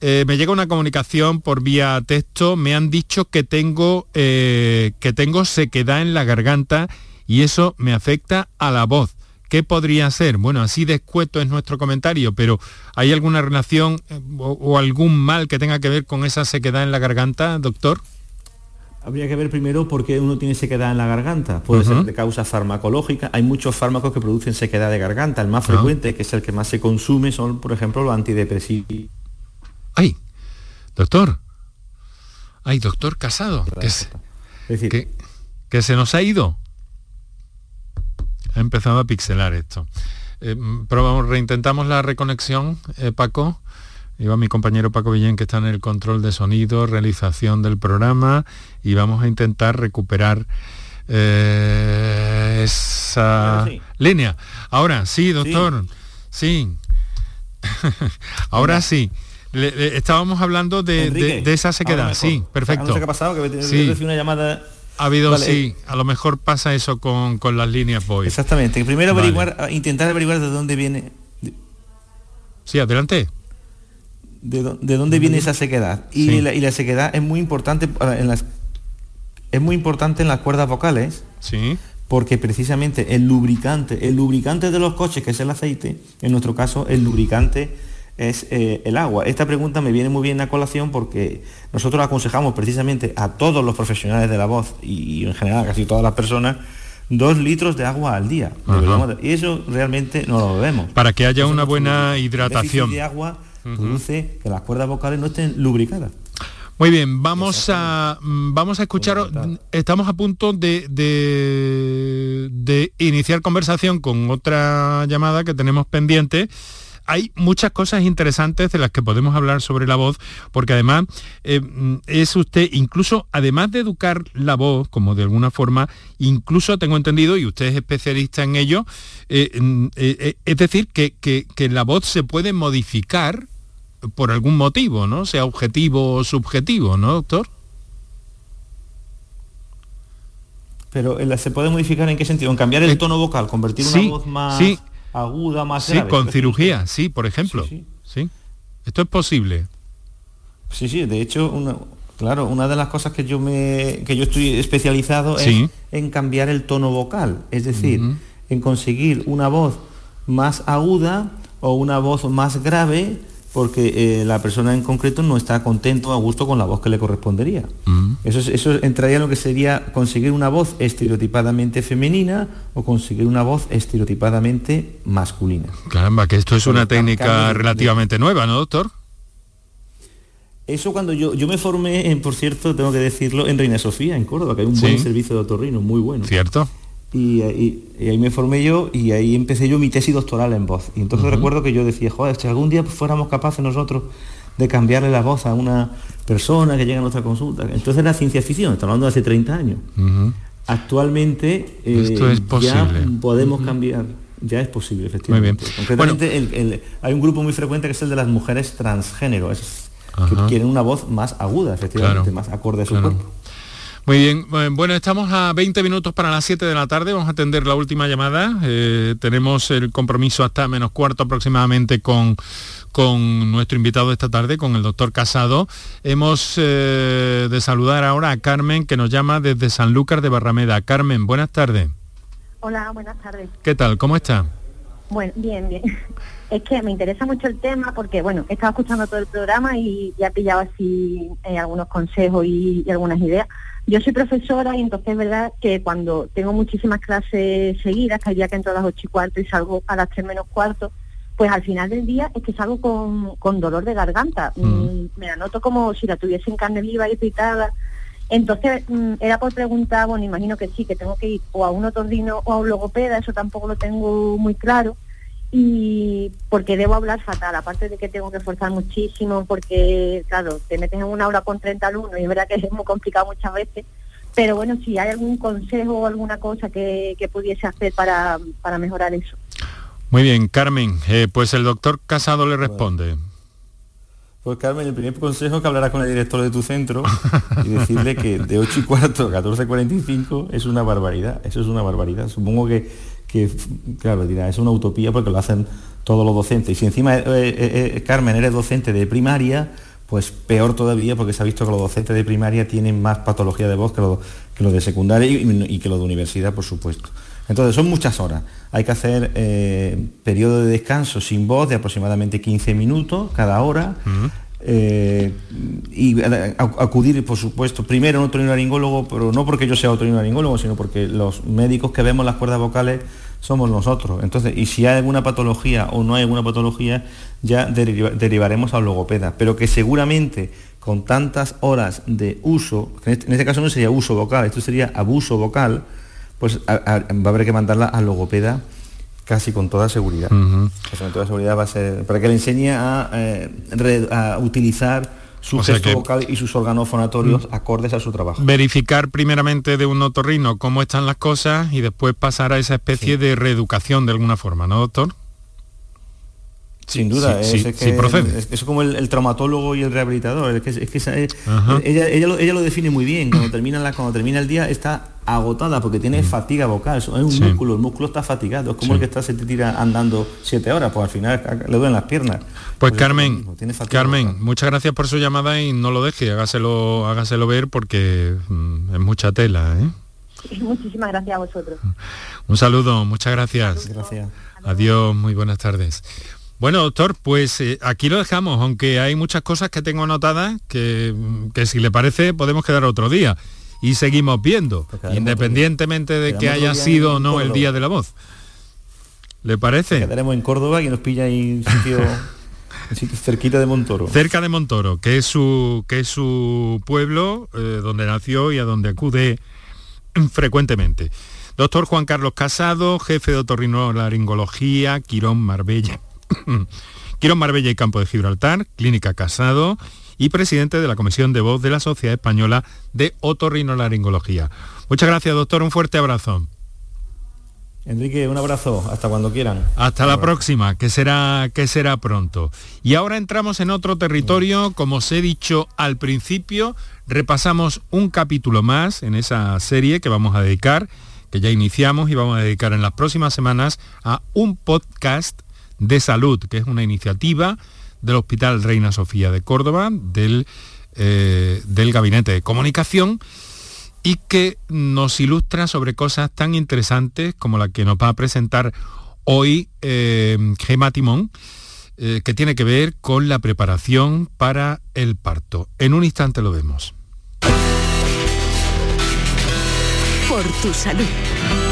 Eh, me llega una comunicación por vía texto, me han dicho que tengo, eh, que tengo sequedad en la garganta y eso me afecta a la voz. ¿Qué podría ser? Bueno, así de escueto es nuestro comentario, pero ¿hay alguna relación eh, o, o algún mal que tenga que ver con esa sequedad en la garganta, doctor? Habría que ver primero por qué uno tiene sequedad en la garganta. Puede ser de causa farmacológica. Hay muchos fármacos que producen sequedad de garganta. El más Ah. frecuente, que es el que más se consume, son, por ejemplo, los antidepresivos. ¡Ay! Doctor. ¡Ay, doctor Casado! Que se, que- que se nos ha ido. Ha empezado a pixelar esto. Eh, mm, probamos, reintentamos la reconexión, eh, Paco. Iba mi compañero Paco Villén, que está en el control de sonido, realización del programa, y vamos a intentar recuperar eh, esa Ahora sí. línea. Ahora, sí, doctor. Sí. Ahora sí. Le- le- estábamos hablando de, de- de esa sequedad. Sí, perfecto. No sé qué ha pasado, que Sí. una llamada... Ha habido, Vale, sí, a lo mejor pasa eso con, con las líneas voice. Exactamente. Primero Vale. averiguar, intentar averiguar de dónde viene, Sí, adelante. De, dó- de dónde viene esa sequedad. Y, Sí. la, y la sequedad es muy importante en las es muy importante en las cuerdas vocales. Sí. Porque precisamente el lubricante, el lubricante de los coches, que es el aceite, en nuestro caso el lubricante es eh, el agua. Esta pregunta me viene muy bien a colación porque nosotros aconsejamos precisamente a todos los profesionales de la voz y, y en general a casi todas las personas dos litros de agua al día. Y eso realmente no lo bebemos. Para que haya una buena hidratación. De agua produce que las cuerdas vocales no estén lubricadas. Muy bien, vamos a mm, vamos a escuchar. Estamos a punto de, de, iniciar conversación con otra llamada que tenemos pendiente hay muchas cosas interesantes de las que podemos hablar sobre la voz, porque además eh, mm, es usted, incluso además de educar la voz, como de alguna forma, incluso tengo entendido, y usted es especialista en ello, eh, mm, eh, es decir, que, que la voz se puede modificar por algún motivo, ¿no? Sea objetivo o subjetivo, ¿no, doctor? Pero se puede modificar en qué sentido? En cambiar el eh, tono vocal, convertir una voz más aguda, más Sí, con cirugía, sí, por ejemplo. Sí, Esto es posible. Sí, sí, de hecho, una, claro, una de las cosas que yo me que yo estoy especializado es en cambiar el tono vocal, es decir, en conseguir una voz más aguda o una voz más grave porque eh, la persona en concreto no está contento a gusto con la voz que le correspondería. Mm. Eso, eso entraría en lo que sería conseguir una voz estereotipadamente femenina o conseguir una voz estereotipadamente masculina. Caramba, que esto es una técnica relativamente nueva, ¿no, doctor? Eso cuando yo, yo me formé, en, por cierto, tengo que decirlo, en Reina Sofía, en Córdoba, que hay un buen servicio de otorrino, muy bueno. Cierto. Y, ahí me formé yo y ahí empecé yo mi tesis doctoral en voz. Y entonces recuerdo que yo decía, joder, si algún día fuéramos capaces nosotros de cambiarle la voz a una persona que llega a nuestra consulta. Entonces era ciencia ficción, estamos hablando de hace 30 años. Actualmente eh, ya podemos cambiar, ya es posible, efectivamente. Concretamente hay un grupo muy frecuente que es el de las mujeres transgénero, que quieren una voz más aguda, efectivamente, más acorde a su cuerpo. Muy bien, bueno, estamos a 20 minutos para las 7 de la tarde, vamos a atender la última llamada. Eh, tenemos el compromiso hasta menos cuarto aproximadamente con, con nuestro invitado esta tarde, con el doctor Casado. Hemos eh, de saludar ahora a Carmen, que nos llama desde Sanlúcar de Barrameda. Carmen, buenas tardes. Hola, buenas tardes. ¿Qué tal? ¿Cómo está? Bueno, bien, bien. Es que me interesa mucho el tema porque, bueno, he estado escuchando todo el programa y ya he pillado así eh, algunos consejos y algunas ideas. Yo soy profesora y entonces es verdad que cuando tengo muchísimas clases seguidas, que hay día que entro a las 8 y cuarto y salgo a las 3 menos cuarto, pues al final del día es que salgo con, dolor de garganta. Mm. Mm, me la noto como si la tuviese en carne viva y irritada. Entonces mm, era por preguntar, bueno, imagino que sí, que tengo que ir o a un otordino o a un logopeda, eso tampoco lo tengo muy claro y porque debo hablar fatal, aparte de que tengo que esforzar muchísimo, porque claro, te metes en una aula con 30 alumnos y es verdad que es muy complicado muchas veces, pero bueno, si hay algún consejo o alguna cosa que, pudiese hacer para, mejorar eso. Muy bien, Carmen, eh, pues el doctor Casado le responde. Pues Carmen, el primer consejo es que hablarás con el director de tu centro y decirle que de 8 y cuarto a 14.45 es una barbaridad, eso es una barbaridad. Supongo que que, claro, dirá, es una utopía porque lo hacen todos los docentes. Y si encima, eh, eh, eh, Carmen, eres docente de primaria, pues peor todavía porque se ha visto que los docentes de primaria tienen más patología de voz que los que lo de secundaria y, que los de universidad, por supuesto. Entonces, son muchas horas. Hay que hacer periodo de descanso sin voz de aproximadamente 15 minutos cada hora. Eh, y acudir, por supuesto, primero a un otorrinolaringólogo, pero no porque yo sea otorrinolaringólogo, sino porque los médicos que vemos las cuerdas vocales somos nosotros. Entonces, y si hay alguna patología o no hay alguna patología, ya derivaremos al logopeda. Pero que seguramente con tantas horas de uso, este, en este, caso no sería uso vocal, esto sería abuso vocal, pues va a haber que mandarla al logopeda casi con toda seguridad. con toda seguridad va a ser para que le enseñe a, eh, a utilizar su gesto vocal y sus órganos fonatorios mm. acordes a su trabajo. Verificar primeramente de un otorrino cómo están las cosas y después pasar a esa especie de reeducación de alguna forma, ¿no, doctor? Sin duda, es, que procede. Es, como el, traumatólogo y el rehabilitador. Es que, ella, ella, lo, ella, lo, define muy bien. Cuando termina, la, cuando termina el día está agotada porque tiene mm. fatiga vocal. Es un músculo, el músculo está fatigado. Es como el que está, se te tira andando siete horas, pues al final le duelen las piernas. Pues, pues Carmen, Carmen, muchas gracias por su llamada y no lo deje, hágaselo, hágaselo ver porque mm, es mucha tela. ¿eh? Muchísimas gracias a vosotros. Un saludo, muchas gracias. Gracias. Adiós, muy buenas tardes. Bueno, doctor, pues eh, aquí lo dejamos, aunque hay muchas cosas que tengo anotadas que, que si le parece podemos quedar otro día. Y seguimos viendo, independientemente de que haya sido o no el Día de la Voz. ¿Le parece? Quedaremos en Córdoba y nos pilla ahí sitio, sitio cerquita de Montoro. Cerca de Montoro, que es su, que es su pueblo eh, donde nació y a donde acude frecuentemente. Doctor Juan Carlos Casado, jefe de otorrinolaringología, Quirón Marbella. Quirón Marbella y Campo de Gibraltar, Clínica Casado y presidente de la Comisión de Voz de la Sociedad Española de Otorrinolaringología. Muchas gracias, doctor. Un fuerte abrazo. Enrique, un abrazo, hasta cuando quieran. Hasta la próxima, que será, que será pronto. Y ahora entramos en otro territorio, como os he dicho al principio, repasamos un capítulo más en esa serie que vamos a dedicar, que ya iniciamos y vamos a dedicar en las próximas semanas a un podcast de salud, que es una iniciativa del Hospital Reina Sofía de Córdoba, del, eh, del Gabinete de Comunicación, y que nos ilustra sobre cosas tan interesantes como la que nos va a presentar hoy eh, Gema Timón, eh, que tiene que ver con la preparación para el parto. En un instante lo vemos. Por tu salud.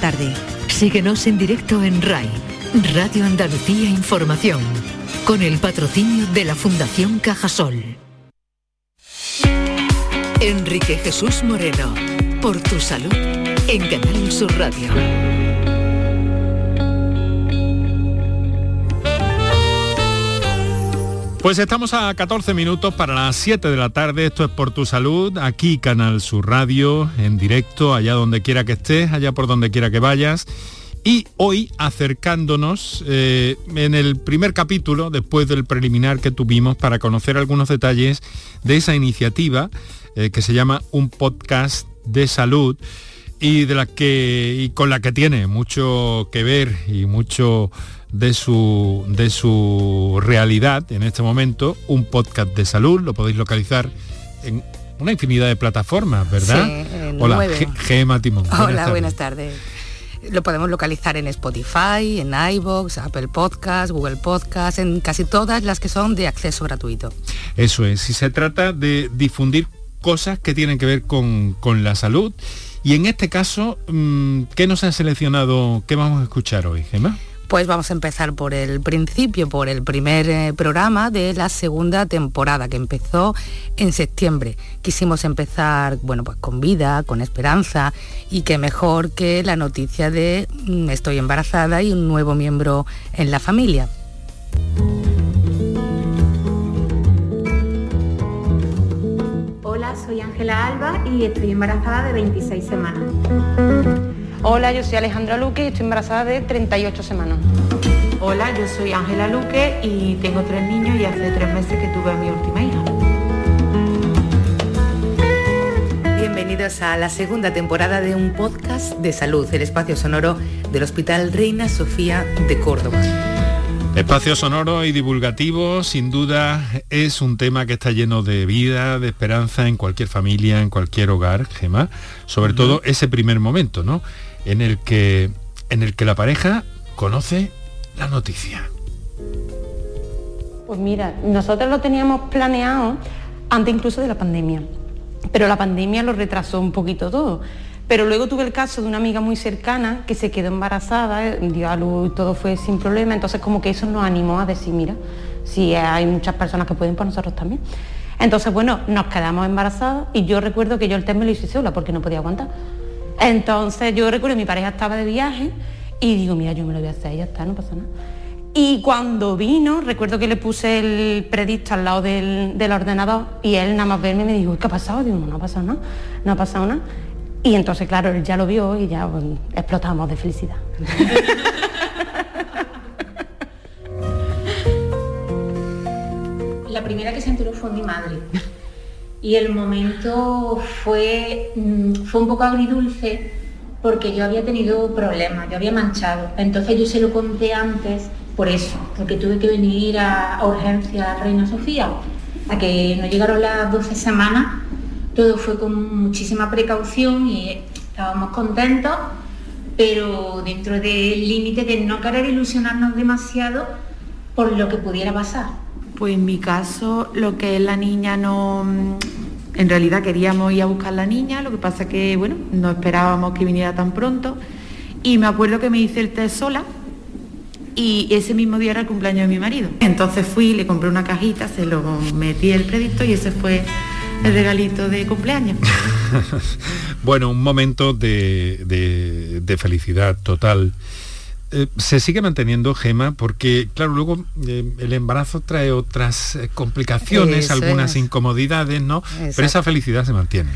tarde. Síguenos en directo en RAI, Radio Andalucía Información, con el patrocinio de la Fundación Cajasol. Enrique Jesús Moreno, por tu salud, en Canal Sur Radio. Pues estamos a 14 minutos para las 7 de la tarde, esto es por tu salud, aquí Canal Sur Radio, en directo, allá donde quiera que estés, allá por donde quiera que vayas. Y hoy acercándonos eh, en el primer capítulo, después del preliminar que tuvimos, para conocer algunos detalles de esa iniciativa eh, que se llama Un Podcast de Salud y, de la que, y con la que tiene mucho que ver y mucho de su, de su realidad en este momento, un podcast de salud, lo podéis localizar en una infinidad de plataformas, ¿verdad? Sí, Hola, Gema Timón. Hola, buenas tardes. Lo podemos localizar en Spotify, en iVoox, Apple Podcast, Google Podcast, en casi todas las que son de acceso gratuito. Eso es, si se trata de difundir cosas que tienen que ver con, con la salud. Y en este caso, mm, ¿qué nos ha seleccionado? ¿Qué vamos a escuchar hoy, Gema? Pues vamos a empezar por el principio, por el primer eh, programa de la segunda temporada que empezó en septiembre. Quisimos empezar, bueno, pues con vida, con esperanza y que mejor que la noticia de mm, estoy embarazada y un nuevo miembro en la familia. Hola, soy Ángela Alba y estoy embarazada de 26 semanas. Hola, yo soy Alejandra Luque y estoy embarazada de 38 semanas. Hola, yo soy Ángela Luque y tengo tres niños y hace tres meses que tuve a mi última hija. Bienvenidos bienvenidos a la segunda temporada de un podcast de salud, el espacio sonoro del Hospital Reina Sofía de Córdoba. Espacio sonoro y divulgativo, sin duda, es un tema que está lleno de vida, de esperanza en cualquier familia, en cualquier hogar, Gema. Sobre todo ese primer momento, ¿no? En el que, en el que la pareja conoce la noticia. Pues mira, nosotros lo teníamos planeado antes incluso de la pandemia pero la pandemia lo retrasó un poquito todo. Pero luego tuve el caso de una amiga muy cercana que se quedó embarazada, eh, dio a luz y todo fue sin problema, entonces como que eso nos animó a decir, mira, si hay muchas personas que pueden, pues nosotros también. Entonces, bueno, nos quedamos embarazadas y yo recuerdo que yo el test me lo hice sola porque no podía aguantar. Entonces yo recuerdo que mi pareja estaba de viaje y digo, mira, yo me lo voy a hacer, ya está, no pasa nada. Y cuando vino, recuerdo que le puse el predicto al lado del, ordenador y él nada más verme me dijo, ¿qué ha pasado? Digo, no, ha pasado nada, no ha pasado nada. Y entonces, claro, él ya lo vio y ya pues, explotamos de felicidad. La primera que se enteró fue mi madre. Y el momento fue, mm, fue un poco agridulce porque yo había tenido problemas, yo había manchado. Entonces yo se lo conté antes por eso, porque tuve que venir a, urgencia a Reina Sofía, a que no llegaron las 12 semanas, todo fue con muchísima precaución y estábamos contentos, pero dentro del límite de no querer ilusionarnos demasiado por lo que pudiera pasar. Pues en mi caso, lo que es la niña no... En realidad queríamos ir a buscar la niña, lo que pasa que, bueno, no esperábamos que viniera tan pronto. Y me acuerdo que me hice el test sola, y ese mismo día era el cumpleaños de mi marido. Entonces fui, le compré una cajita, se lo metí el predicto y ese fue el regalito de cumpleaños. bueno, un momento de, felicidad total. Eh, se sigue manteniendo Gema porque claro luego eh, el embarazo trae otras eh, complicaciones algunas incomodidades no pero esa felicidad se mantiene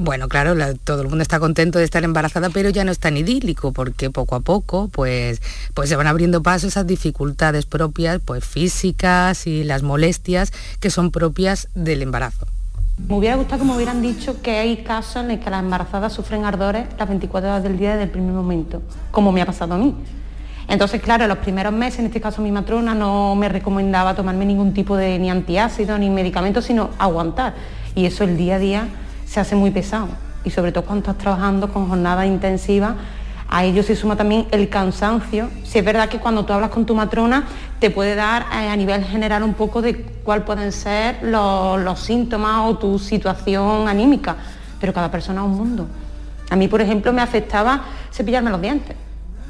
bueno, claro, todo el mundo está contento de estar embarazada, pero ya no es tan idílico, porque poco a poco pues, pues se van abriendo paso esas dificultades propias, pues físicas y las molestias que son propias del embarazo. Me hubiera gustado que me hubieran dicho que hay casos en los que las embarazadas sufren ardores las 24 horas del día desde el primer momento, como me ha pasado a mí. Entonces, claro, los primeros meses, en este caso mi matrona no me recomendaba tomarme ningún tipo de ni antiácido ni medicamento, sino aguantar. Y eso el día a día se hace muy pesado. Y sobre todo cuando estás trabajando con jornadas intensivas, a ello se suma también el cansancio. Si es verdad que cuando tú hablas con tu matrona te puede dar eh, a nivel general un poco de cuál pueden ser los, síntomas o tu situación anímica, pero cada persona es un mundo. A mí, por ejemplo, me afectaba cepillarme los dientes.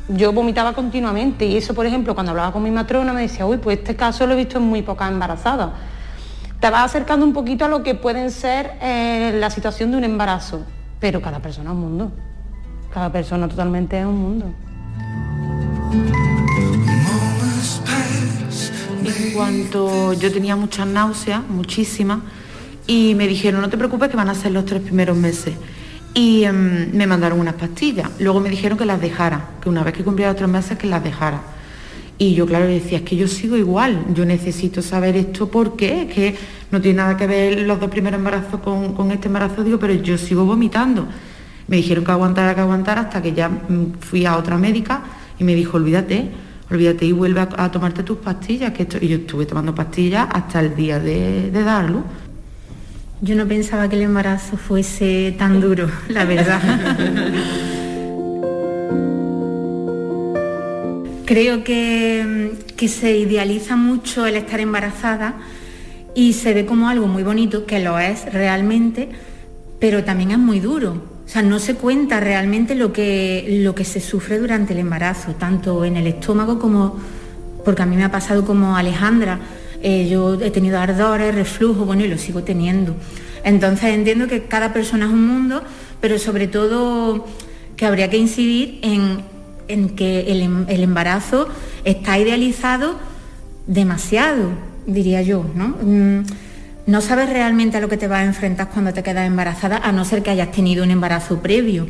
Yo vomitaba continuamente y eso, por ejemplo, cuando hablaba con mi matrona me decía, uy, pues este caso lo he visto en muy pocas embarazadas te vas acercando un poquito a lo que pueden ser eh, la situación de un embarazo, pero cada persona es un mundo. Cada persona totalmente es un mundo. En cuanto yo tenía muchas náuseas, muchísimas, y me dijeron, no te preocupes que van a ser los tres primeros meses. Y em, me mandaron unas pastillas. Luego me dijeron que las dejara, que una vez que cumpliera tres meses que las dejara. Y yo, claro, decía, es que yo sigo igual, yo necesito saber esto porque es que no tiene nada que ver los dos primeros embarazos con, este embarazo, digo, pero yo sigo vomitando. Me dijeron que aguantara, que aguantara, hasta que ya mm, fui a otra médica y me dijo, olvídate, olvídate y vuelve a, tomarte tus pastillas, que esto... y yo estuve tomando pastillas hasta el día de, de darlo. Yo no pensaba que el embarazo fuese tan duro, la verdad. Creo que, se idealiza mucho el estar embarazada y se ve como algo muy bonito, que lo es realmente, pero también es muy duro. O sea, no se cuenta realmente lo que, lo que se sufre durante el embarazo, tanto en el estómago como, porque a mí me ha pasado como Alejandra, eh, yo he tenido ardores, reflujo, bueno, y lo sigo teniendo. Entonces entiendo que cada persona es un mundo, pero sobre todo que habría que incidir en en que em, el, embarazo está idealizado demasiado, diría yo, ¿no? Mm, no sabes realmente a lo que te vas a enfrentar cuando te quedas embarazada, a no ser que hayas tenido un embarazo previo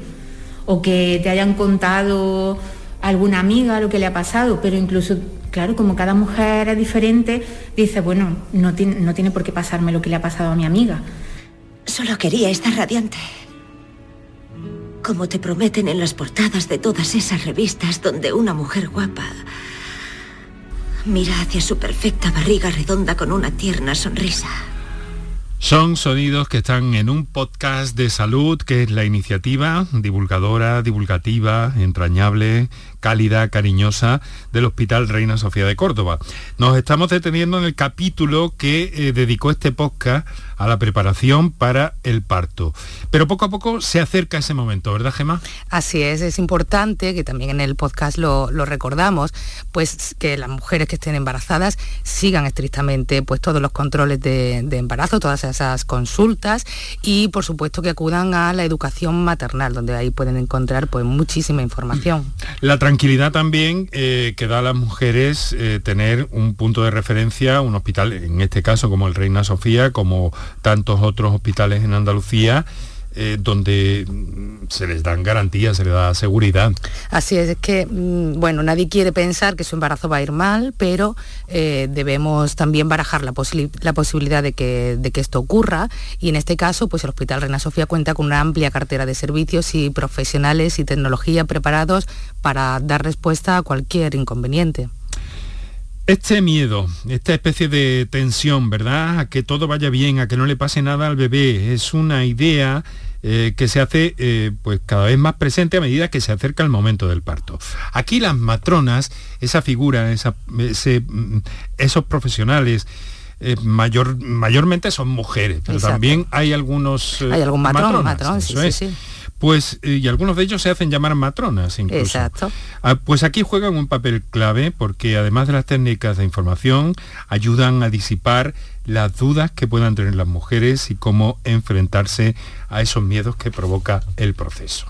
o que te hayan contado alguna amiga lo que le ha pasado, pero incluso, claro, como cada mujer es diferente, dice, bueno, no tiene, no tiene por qué pasarme lo que le ha pasado a mi amiga. Solo quería estar radiante. como te prometen en las portadas de todas esas revistas donde una mujer guapa mira hacia su perfecta barriga redonda con una tierna sonrisa. Son sonidos que están en un podcast de salud que es la iniciativa divulgadora, divulgativa, entrañable, cálida, cariñosa del Hospital Reina Sofía de Córdoba. Nos estamos deteniendo en el capítulo que eh, dedicó este podcast a la preparación para el parto. Pero poco a poco se acerca ese momento, ¿verdad, Gemma? Así es, es importante, que también en el podcast lo, recordamos, pues que las mujeres que estén embarazadas sigan estrictamente pues, todos los controles de, de embarazo, todas esas consultas y por supuesto que acudan a la educación maternal, donde ahí pueden encontrar pues, muchísima información. La tranquilidad también eh, que da a las mujeres eh, tener un punto de referencia, un hospital, en este caso como el Reina Sofía, como tantos otros hospitales en Andalucía, eh, donde mm, se les dan garantías, se les da seguridad. Así es, es que, mm, bueno, nadie quiere pensar que su embarazo va a ir mal, pero eh, debemos también barajar la, la posibilidad de que, de que, esto ocurra y en este caso, pues el Hospital Reina Sofía cuenta con una amplia cartera de servicios y profesionales y tecnología preparados para dar respuesta a cualquier inconveniente. Este miedo, esta especie de tensión, ¿verdad? A que todo vaya bien, a que no le pase nada al bebé, es una idea eh, que se hace eh, pues cada vez más presente a medida que se acerca el momento del parto. Aquí las matronas, esa figura, mm, esos profesionales, eh, mayor, mayormente son mujeres, pero también hay algunos hay algún matrón, matrón sí, sí. Pues, y algunos de ellos se hacen llamar matronas incluso. Exacto. Ah, pues aquí juegan un papel clave porque además de las técnicas de información, ayudan a disipar las dudas que puedan tener las mujeres y cómo enfrentarse a esos miedos que provoca el proceso.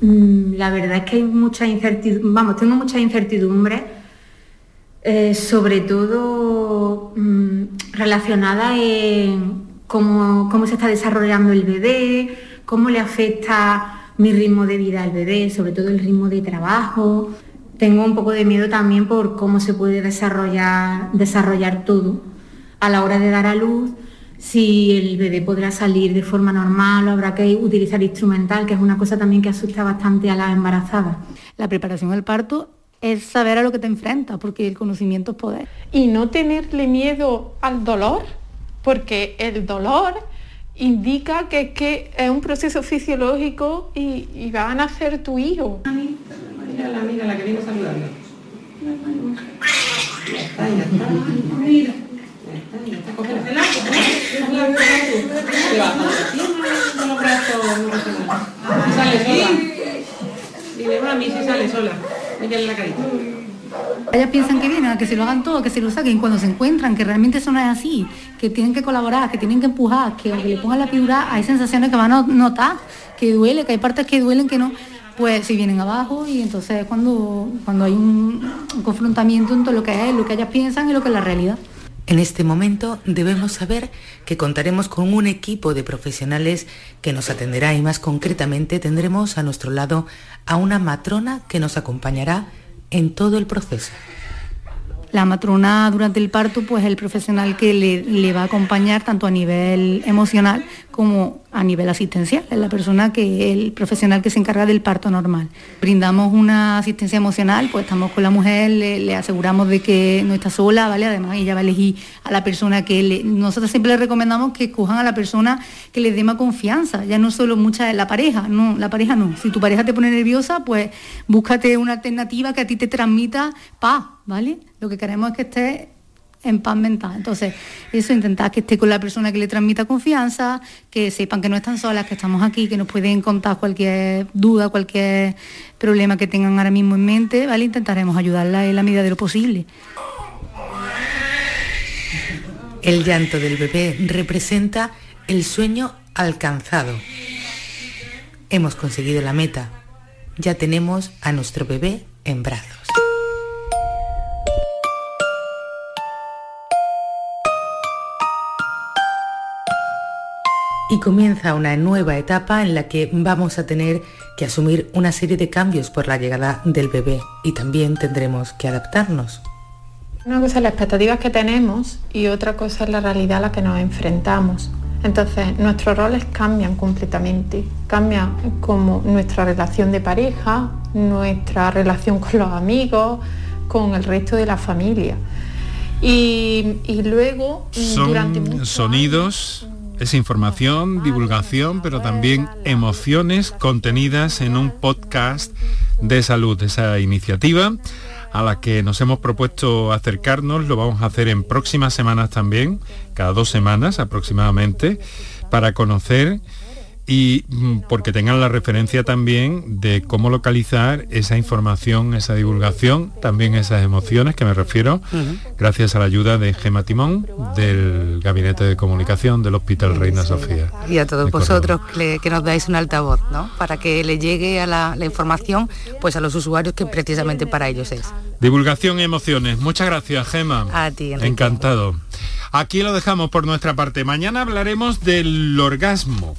Mm, la verdad es que hay mucha incertidumbre, vamos, tengo mucha incertidumbre, eh, sobre todo mm, relacionada en cómo, cómo se está desarrollando el bebé, cómo le afecta mi ritmo de vida al bebé, sobre todo el ritmo de trabajo. Tengo un poco de miedo también por cómo se puede desarrollar, desarrollar todo a la hora de dar a luz, si el bebé podrá salir de forma normal o habrá que utilizar instrumental, que es una cosa también que asusta bastante a las embarazadas. La preparación al parto es saber a lo que te enfrentas, porque el conocimiento es poder. Y no tenerle miedo al dolor, porque el dolor indica que, que es un proceso fisiológico y, y va a nacer tu hijo. Mira, mira la que viene saludando. Ya está, ya está. Mira. Ellas piensan que vienen a que se lo hagan todo, que se lo saquen. Cuando se encuentran, que realmente eso no es así, que tienen que colaborar, que tienen que empujar, que aunque le pongan la figura hay sensaciones que van a notar, que duele, que hay partes que duelen que no, pues si vienen abajo y entonces cuando, cuando hay un confrontamiento entre lo que es, lo que ellas piensan y lo que es la realidad. En este momento debemos saber que contaremos con un equipo de profesionales que nos atenderá y más concretamente tendremos a nuestro lado a una matrona que nos acompañará en todo el proceso. La matrona durante el parto, pues el profesional que le, le va a acompañar tanto a nivel emocional como a nivel asistencial, es la persona que, el profesional que se encarga del parto normal. Brindamos una asistencia emocional, pues estamos con la mujer, le, aseguramos de que no está sola, ¿vale? Además ella va a elegir a la persona que le, nosotros siempre le recomendamos que escojan a la persona que les dé más confianza, ya no solo mucha la pareja, no, la pareja no. Si tu pareja te pone nerviosa, pues búscate una alternativa que a ti te transmita paz, ¿vale? Lo que queremos es que estés en paz mental. Entonces, eso, intentar que esté con la persona que le transmita confianza, que sepan que no están solas, que estamos aquí, que nos pueden contar cualquier duda, cualquier problema que tengan ahora mismo en mente, ¿vale? Intentaremos ayudarla en la medida de lo posible. El llanto del bebé representa el sueño alcanzado. Hemos conseguido la meta. Ya tenemos a nuestro bebé en brazos. Y comienza una nueva etapa en la que vamos a tener que asumir una serie de cambios por la llegada del bebé y también tendremos que adaptarnos. Una cosa es las expectativas que tenemos y otra cosa es la realidad a la que nos enfrentamos. Entonces, nuestros roles cambian completamente, cambia como nuestra relación de pareja, nuestra relación con los amigos, con el resto de la familia. Y, y luego, Son durante sonidos, es información, divulgación, pero también emociones contenidas en un podcast de salud, esa iniciativa a la que nos hemos propuesto acercarnos, lo vamos a hacer en próximas semanas también, cada dos semanas aproximadamente, para conocer y mm, porque tengan la referencia también de cómo localizar esa información, esa divulgación, también esas emociones que me refiero, gracias a la ayuda de Gema Timón del Gabinete de Comunicación del Hospital Reina Sofía. Y a todos vosotros que, nos dais un altavoz, ¿no? Para que le llegue a la, la información pues a los usuarios que precisamente para ellos es. Divulgación y emociones. Muchas gracias, Gema. A ti, Enrique. Encantado. Aquí lo dejamos por nuestra parte. Mañana hablaremos del orgasmo.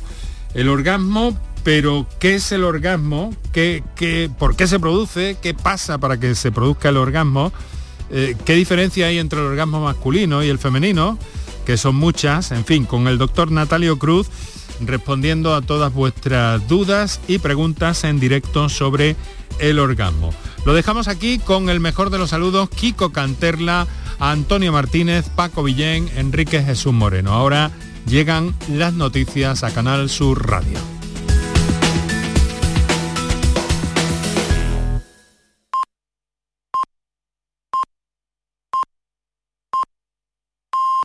El orgasmo, pero ¿qué es el orgasmo? ¿Qué, qué- por qué se produce? ¿Qué pasa para que se produzca el orgasmo? Eh, ¿Qué diferencia hay entre el orgasmo masculino y el femenino? Que son muchas. En fin, con el doctor Natalio Cruz respondiendo a todas vuestras dudas y preguntas en directo sobre el orgasmo. Lo dejamos aquí con el mejor de los saludos, Kiko Canterla, Antonio Martínez, Paco Villén, Enrique Jesús Moreno. Ahora llegan las noticias a Canal Sur Radio.